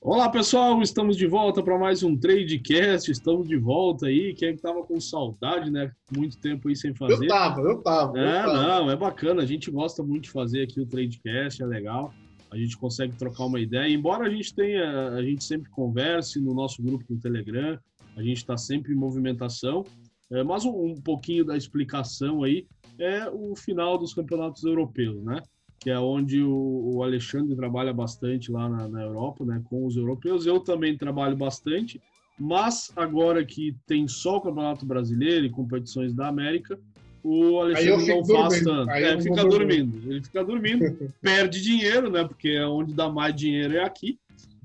Olá pessoal, estamos de volta para mais um Tradecast. Estamos de volta aí. Quem é que tava com saudade, né? Muito tempo aí sem fazer. Eu tava, eu tava. É, eu tava. não, é bacana. A gente gosta muito de fazer aqui o Tradecast, é legal. A gente consegue trocar uma ideia. Embora a gente tenha, a gente sempre converse no nosso grupo no Telegram, a gente está sempre em movimentação. É, mas um, um pouquinho da explicação aí é o final dos campeonatos europeus, né? Que é onde o, Alexandre trabalha bastante lá na, na, Europa, né, com os europeus. Eu também trabalho bastante, mas agora que tem só o Campeonato Brasileiro e competições da América, o Alexandre não faz tanto. É, fica dormindo. Ele fica dormindo, perde dinheiro, né, porque é onde dá mais dinheiro é aqui.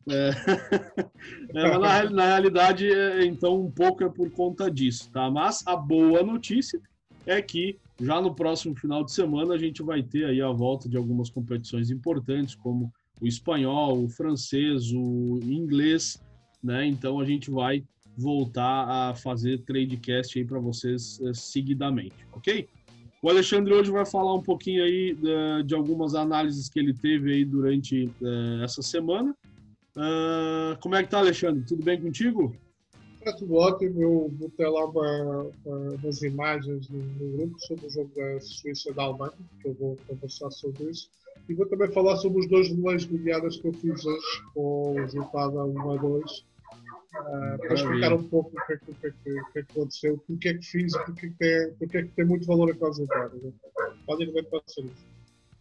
É. é, na, na, realidade, é, então, um pouco é por conta disso, tá? Mas a boa notícia é que já no próximo final de semana a gente vai ter aí a volta de algumas competições importantes, como o espanhol, o francês, o inglês, né? Então a gente vai voltar a fazer tradecast aí para vocês uh, seguidamente, ok? O Alexandre hoje vai falar um pouquinho aí uh, de algumas análises que ele teve aí durante uh, essa semana. como é que tá, Alexandre? Tudo bem contigo? Está tudo ótimo. Eu botei lá uma, uma, umas imagens no, no, grupo sobre o jogo da Suíça e da Alemanha, que eu vou conversar sobre isso. E vou também falar sobre os dois leilões goleadas que eu fiz hoje, com o resultado a 1 a 2. Uh, ah, para explicar um pouco o que, é que, o, que é que, o que, é que aconteceu, é que fiz e porque, que tem, porque é que tem muito valor aquele resultado. Né? Podem ver para ser isso.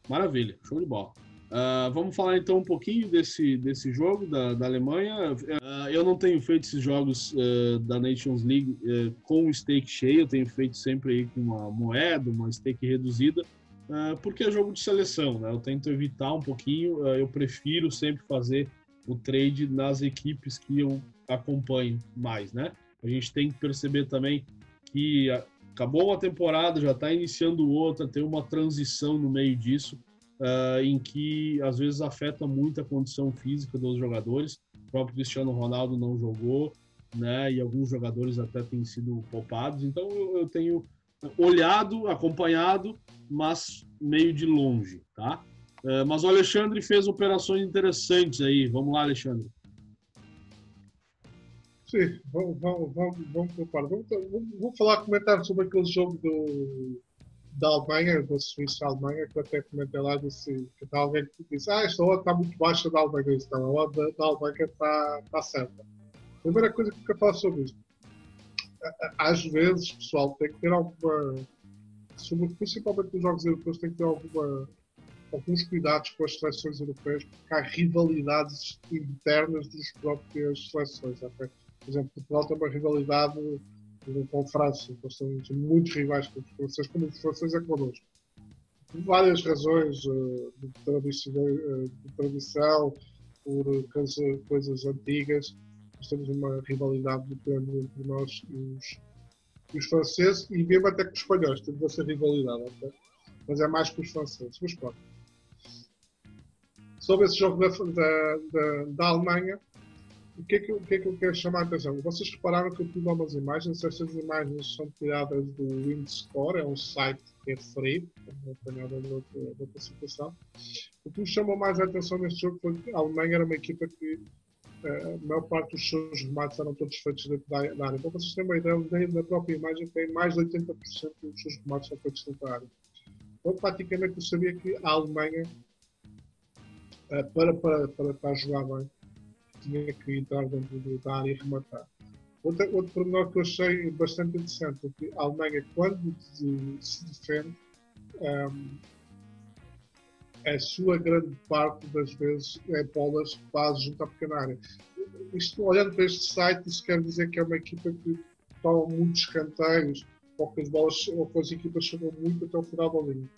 Maravilha, show de bola. Uh, vamos falar então um pouquinho desse, desse jogo da, da Alemanha. Uh, eu não tenho feito esses jogos uh, da Nations League com o stake cheio, eu tenho feito sempre aí com uma moeda, uma stake reduzida, porque é jogo de seleção, né? Eu tento evitar um pouquinho, eu prefiro sempre fazer o trade nas equipes que eu acompanho mais, né? A gente tem que perceber também que acabou uma temporada, já está iniciando outra, tem uma transição no meio disso uh, em que às vezes afeta muito a condição física dos jogadores. O próprio Cristiano Ronaldo não jogou, né? E alguns jogadores até têm sido poupados. Então eu, eu tenho olhado, acompanhado, mas meio de longe, tá? Uh, mas o Alexandre fez operações interessantes aí. Vamos lá, Alexandre. Sim, vamos, vamos, vamos, vamos, vamos, vamos, vamos falar, comentar sobre aquele jogo do, da Alemanha, da Suíça Alemanha, que eu até comentei lá, disse, que está alguém que disse, ah, esta odd está muito baixa da Alemanha, isso não, a odd da, da Alemanha está, está certa. A primeira coisa que eu falar sobre isto, às vezes, pessoal, tem que ter alguma, sobre, principalmente nos jogos europeus, tem que ter alguma, alguns cuidados com as seleções europeias, porque há rivalidades internas das próprias seleções. Okay? Por exemplo, Portugal tem uma rivalidade com França, nós somos muitos rivais com os franceses, como os franceses é connosco. Por várias razões uh, de, tradição, uh, de tradição, por coisas, coisas antigas, nós temos uma rivalidade grande entre nós e os, e os franceses, e mesmo até com os espanhóis, temos essa rivalidade, okay? mas é mais com os franceses. Mas pronto. Sobre esse jogo da, da, da Alemanha, o que, é que, o que é que eu quero chamar a atenção? Vocês repararam que eu tive algumas imagens, essas imagens são tiradas do WinScore, é um site que é free, não tem nada de outra, de outra situação. O que me chamou mais a atenção neste jogo foi que a Alemanha era uma equipa que uh, a maior parte dos seus remates eram todos feitos dentro da, área. Então vocês têm uma ideia, da própria imagem tem mais de 80% dos seus remates são feitos dentro da área. Então praticamente eu sabia que a Alemanha, uh, para, para, para, para jogar bem, tinha que entrar dentro da área e rematar. Outro, outro pormenor que eu achei bastante interessante é que a Alemanha, quando se defende, um, a sua grande parte das vezes é bolas base junto à pequena área. Isto, olhando para este site, isso quer dizer que é uma equipa que toma muitos canteiros ou que as bolas ou que as equipas chegam muito até o final da linha.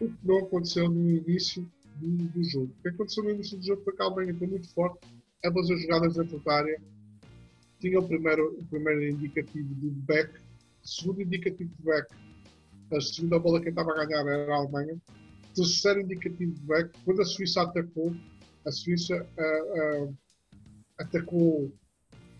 O que não aconteceu no início do, do jogo. O que aconteceu no início do jogo foi que a Alemanha foi muito forte, ambas as jogadas dentro da área. Tinha o primeiro, o primeiro indicativo do back, segundo indicativo de back, a segunda bola quem estava a ganhar era a Alemanha. Terceiro indicativo de back, quando a Suíça atacou, a Suíça uh, uh, atacou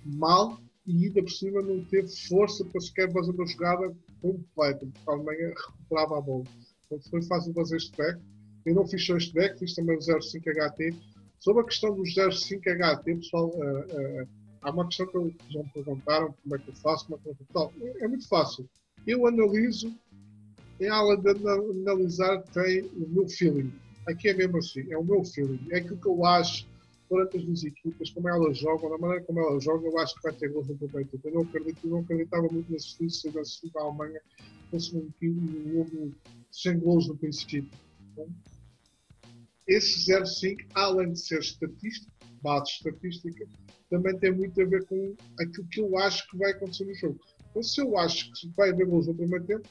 mal e ainda por cima não teve força para sequer fazer uma jogada completa, porque a Alemanha recuperava a bola. Então foi fácil fazer este back Eu não fiz só este deck, fiz também o 05HT. Sobre a questão do 05HT, pessoal, uh, uh, há uma questão que já me perguntaram como é que eu faço, como é que eu faço. É, é muito fácil. Eu analiso, em aula de analisar, tem o meu feeling. Aqui é mesmo assim, é o meu feeling. É aquilo que eu acho durante as duas equipas, como elas jogam, da maneira como elas jogam, eu acho que vai ter gols no campeonato. Eu não, acredito, não acreditava muito na Suíça, na Suíça da Alemanha, fosse um jogo sem gols no princípio. Então, esse 0,5, além de ser estatístico, base estatística, também tem muito a ver com aquilo que eu acho que vai acontecer no jogo. Então, se eu acho que vai haver gols no primeiro tempo,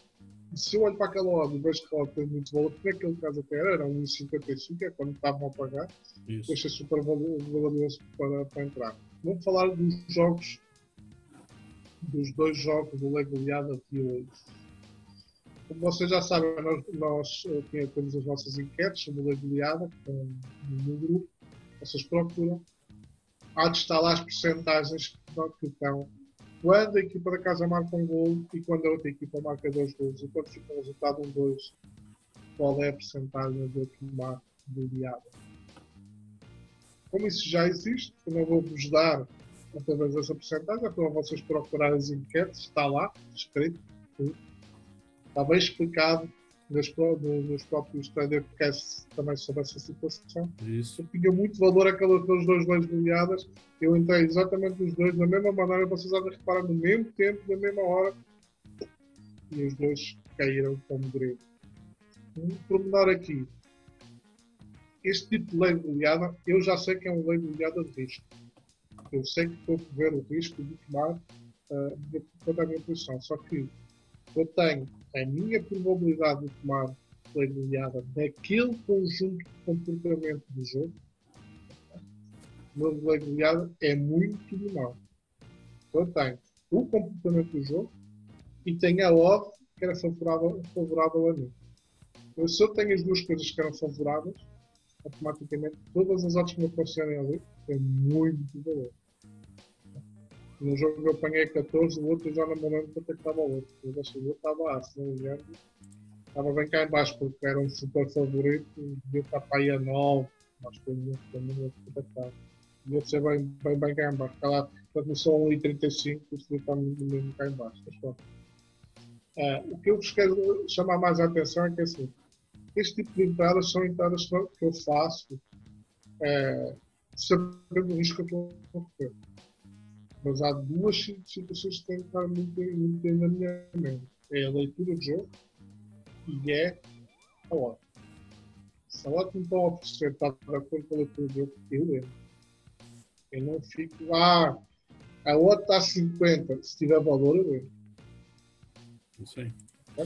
se eu olho para aquela hora e vejo que ela tem muito valor, porque naquele caso até era, era 1,55, é quando estavam a pagar, deixa super valoroso para, para entrar. Vamos falar dos jogos, dos dois jogos do Lego Goleada aqui hoje. Como vocês já sabem, nós, nós eh, temos as nossas enquetes sobre que estão no grupo, vocês procuram. Há de estar lá as porcentagens que estão quando a equipa da casa marca um gol e quando a outra equipa marca dois gols. E quando fica o resultado um dois, qual é a porcentagem do tomar do diabo? Como isso já existe, eu não vou vos dar através dessa porcentagem, é para vocês procurarem as enquetes, está lá, escrito, está bem explicado nos, nos próprios podcasts também sobre essa situação. Isso. Tinha muito valor aquelas duas leis goleadas. Eu entrei exatamente os dois da mesma maneira, vocês há de reparar no mesmo tempo, na mesma hora, e os dois caíram como grego. Um pormenor aqui. Este tipo de lei goleada, eu já sei que é uma lei goleada de risco. Eu sei que estou a correr o risco de tomar uh, de toda a minha posição. Só que eu tenho a minha probabilidade de tomar play goleada daquele conjunto de comportamento do jogo, play goleada é muito menor. Eu tenho o comportamento do jogo e tenho a odd que era favorável, favorável a mim. Então, se eu tenho as duas coisas que eram favoráveis, automaticamente todas as odds que me aparecerem ali têm muito valor. No jogo eu apanhei 14, o outro já não me quanto é que estava o outro. Eu acho que o outro estava a, se não me. Estava bem cá embaixo, porque era um super favorito, devia estar para aí a 9, mas foi muito, foi muito contactado. Outro ser bem, bem, bem cá embaixo. Está lá, começou a 1,35, isso devia estar mesmo cá embaixo. Mas. Uh, o que eu vos quero chamar mais a atenção é que assim, este tipo de entradas são entradas que eu faço uh, sabendo o risco que eu estou correr. Mas há duas situações que têm que estar muito, muito na minha mente. É a leitura de jogo e é a hora. Se a hora que me estão a oferecer está de acordo com a leitura de jogo, eu lembro. Eu não fico, ah, a outra está a 50, se tiver valor, eu lembro. Isso aí. É?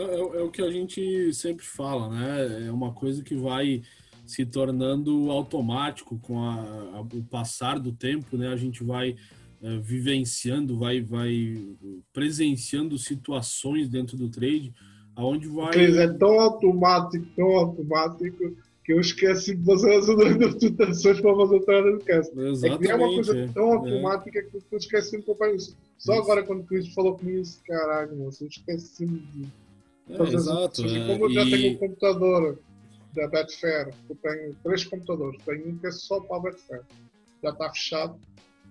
É, é, o que a gente sempre fala, né? É uma coisa que vai se tornando automático com a, a, o passar do tempo, né? A gente vai uh, vivenciando, vai, vai presenciando situações dentro do trade, aonde vai. Cris, é tão automático, tão automático que eu esqueci de fazer as anotações para fazer o treino do cast. Exatamente. É, é uma coisa tão é. automática é. que eu esqueci de acompanhar isso. Só isso. agora quando o Cris falou comigo, caralho, moço, eu esqueci de fazer é, exato, as Como eu já e... tenho um computador da Betfair, eu tenho três computadores, tenho um que é só para a Betfair. Já está fechado,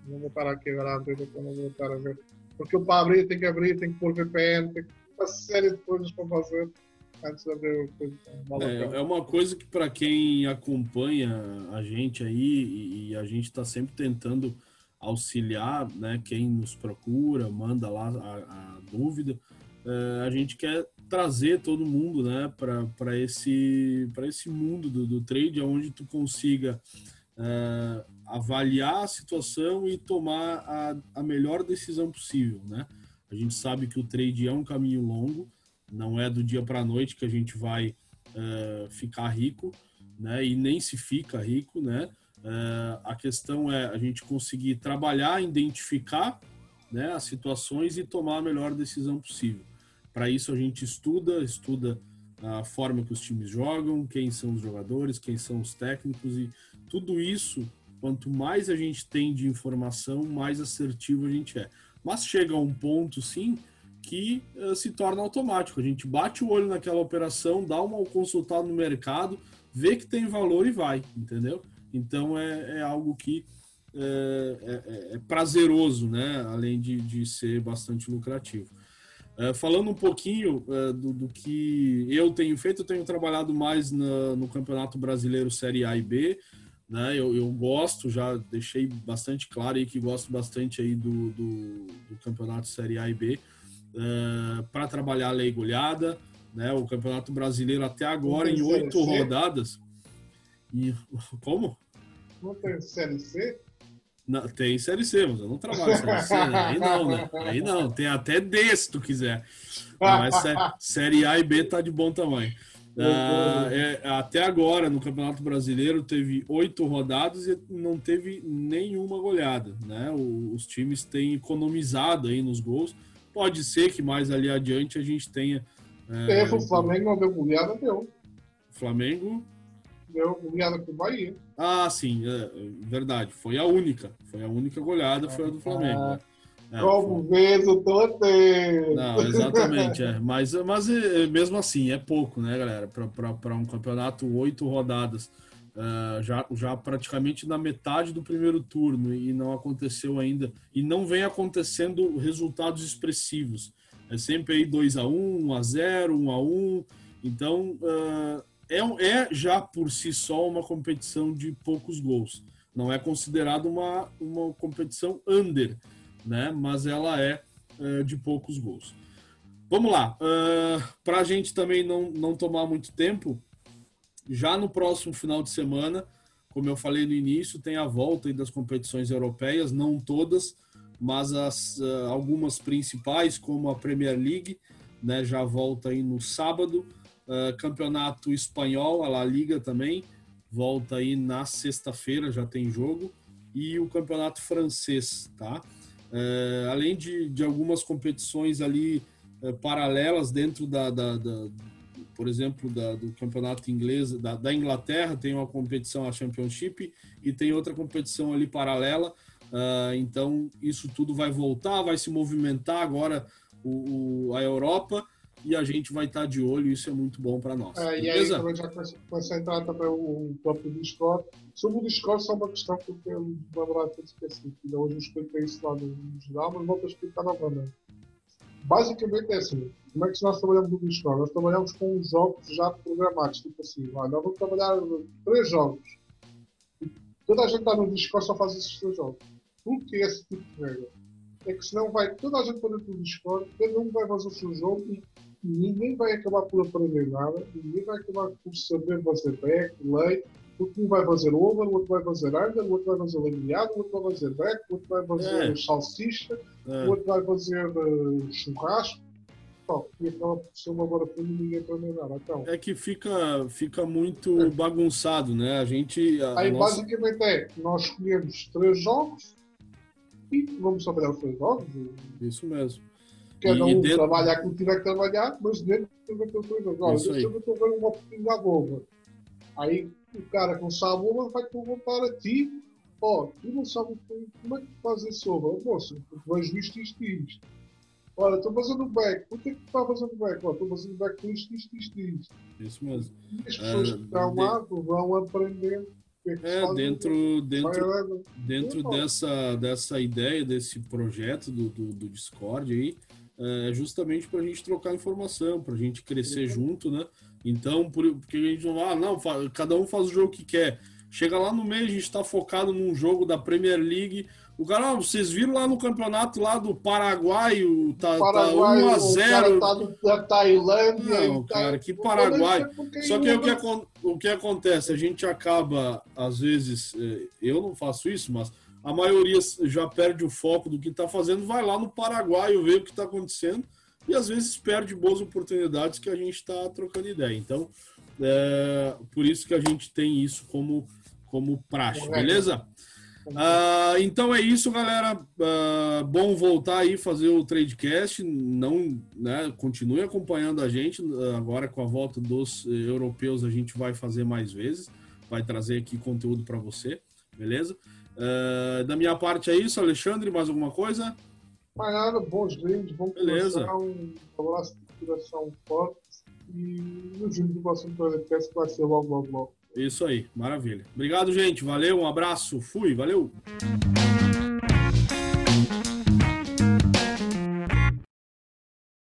não vou estar a abrir, porque não vou estar a ver. Porque eu para abrir tenho que abrir, tenho que pôr VPN, tenho uma série de coisas para fazer antes de abrir o. É, é uma coisa que para quem acompanha a gente aí, e a gente está sempre tentando auxiliar, né, quem nos procura, manda lá a, a dúvida, é, a gente quer trazer todo mundo, né, para esse, esse mundo do, do trade, onde tu consiga uh, avaliar a situação e tomar a, a melhor decisão possível, né? A gente sabe que o trade é um caminho longo, não é do dia para a noite que a gente vai uh, ficar rico, né? E nem se fica rico, né? Uh, a questão é a gente conseguir trabalhar, identificar né, as situações e tomar a melhor decisão possível. Para isso a gente estuda, estuda a forma que os times jogam, quem são os jogadores, quem são os técnicos e tudo isso, quanto mais a gente tem de informação, mais assertivo a gente é. Mas chega a um ponto, sim, que uh, se torna automático. A gente bate o olho naquela operação, dá uma consultada no mercado, vê que tem valor e vai, entendeu? Então é, é algo que é, é, é, prazeroso, né? Além de, de ser bastante lucrativo. É, falando um pouquinho do, do, que eu tenho feito, eu tenho trabalhado mais na, no Campeonato Brasileiro Série A e B. Né? Eu, eu, gosto, já deixei bastante claro aí que gosto bastante aí do, do, do Campeonato Série A e B é, para trabalhar a lei goleada. Né? O Campeonato Brasileiro até agora, em oito rodadas. E, como? Não tem Série C? Não, tem Série C, mas eu não trabalho Série C. Né? Aí não, né? Aí não. Tem até D se tu quiser. Mas Série A e B tá de bom tamanho. Ah, é, até agora, no Campeonato Brasileiro, teve oito rodadas e não teve nenhuma goleada. Né? os times têm economizado aí nos gols. Pode ser que mais ali adiante a gente tenha. É, é o Flamengo não deu goleada, deu. Flamengo deu goleada com o Bahia. Ah, sim, é, verdade. Foi a única. Foi a única goleada, foi a do Flamengo. Ah, é, como vês o Totem? Não, exatamente, é. Mas, mas é, mesmo assim, é pouco, né, galera? Para um campeonato, oito rodadas, uh, já, já praticamente na metade do primeiro turno, e não aconteceu ainda, e não vem acontecendo resultados expressivos. É sempre aí 2x1, 1x0, 1x1. Então, uh, é, é já por si só uma competição de poucos gols. Não é considerado uma, uma competição under, né? Mas ela é, é de poucos gols. Vamos lá. Uh, Para a gente também não, não tomar muito tempo, já no próximo final de semana, como eu falei no início, tem a volta das competições europeias, não todas, mas as, uh, algumas principais, como a Premier League, né, já volta aí no sábado. Uh, campeonato espanhol, a La Liga também, volta aí na sexta-feira, já tem jogo. E o campeonato francês, tá? Uh, além de, de algumas competições ali uh, paralelas dentro da, da, da por exemplo, da, do campeonato inglês, da, da, Inglaterra, tem uma competição, a Championship, e tem outra competição ali paralela. Uh, então, isso tudo vai voltar, vai se movimentar agora o, o a Europa e a gente vai estar de olho, isso é muito bom para nós. É, e aí também já começa a entrar também o próprio Discord. Sobre o Discord, só uma questão que eu quero lembrar de específico. Hoje eu expliquei isso lá no geral, mas vou explicar novamente. Basicamente é assim, como é que nós trabalhamos no Discord? Nós trabalhamos com jogos já programados, tipo assim, olha, nós vamos trabalhar três jogos. Toda a gente está no Discord só faz esses três jogos. Por que esse tipo de regra? É que senão vai toda a gente para dentro do Discord, cada um vai fazer o seu jogo e ninguém vai acabar por aprender nada, ninguém vai acabar por saber fazer back, lei, porque um vai fazer over, o outro vai fazer under, o outro vai fazer lameado, o outro vai fazer back, o outro vai fazer é. salsicha, é. o outro vai fazer uh, churrasco. Bom, e ser uma maravilha e ninguém aprende nada. Então, é que fica, fica muito é. bagunçado, né? A gente. A, Aí a nossa... basicamente é, nós escolhemos três jogos e vamos trabalhar os três jogos. Isso mesmo. Cada um dentro... trabalhar como tiver que trabalhar, mas dentro daquele coisa. Agora, deixa eu ver uma oportunidade boa. Aí o cara com sabe vai perguntar a ti: Ó, oh, tu não sabes como é que tu fazes isso over? Moça, tu vejo isto, isto e isto. Olha, estou fazendo back. Por que, que tu está fazendo back? Estou fazendo back com isto, isto, isto e isto. Isso mesmo. E as pessoas uh, que estão de... lá vão aprender. É, é dentro, dentro, dentro dessa, dessa ideia, desse projeto do, do, do Discord aí, é justamente para a gente trocar informação, para a gente crescer uhum. junto, né? Então, por, porque a gente não ah, não, cada um faz o jogo que quer. Chega lá no meio, a gente está focado num jogo da Premier League. O cara, vocês viram lá no campeonato lá do Paraguai, tá, Paraguai, tá 1 a 0 tá da Tailândia. Não, cara, que Paraguai. Só que o que, o que acontece? A gente acaba, às vezes, eh, eu não faço isso, mas a maioria já perde o foco do que está fazendo, vai lá no Paraguai ver o que está acontecendo e às vezes perde boas oportunidades que a gente está trocando ideia. Então, é, por isso que a gente tem isso como, como praxe, beleza? Ah, então é isso, galera. Ah, bom voltar aí fazer o Tradecast. Não, né, continue acompanhando a gente. Agora com a volta dos europeus a gente vai fazer mais vezes. Vai trazer aqui conteúdo para você, beleza? Uh, da minha parte é isso, Alexandre, mais alguma coisa? Mais nada, bons vinhos, bom Beleza. um abraço de coração forte e nos vemos no próximo podcast que vai ser logo, logo, logo. Isso aí, maravilha. Obrigado, gente. Valeu, um abraço. Fui, valeu.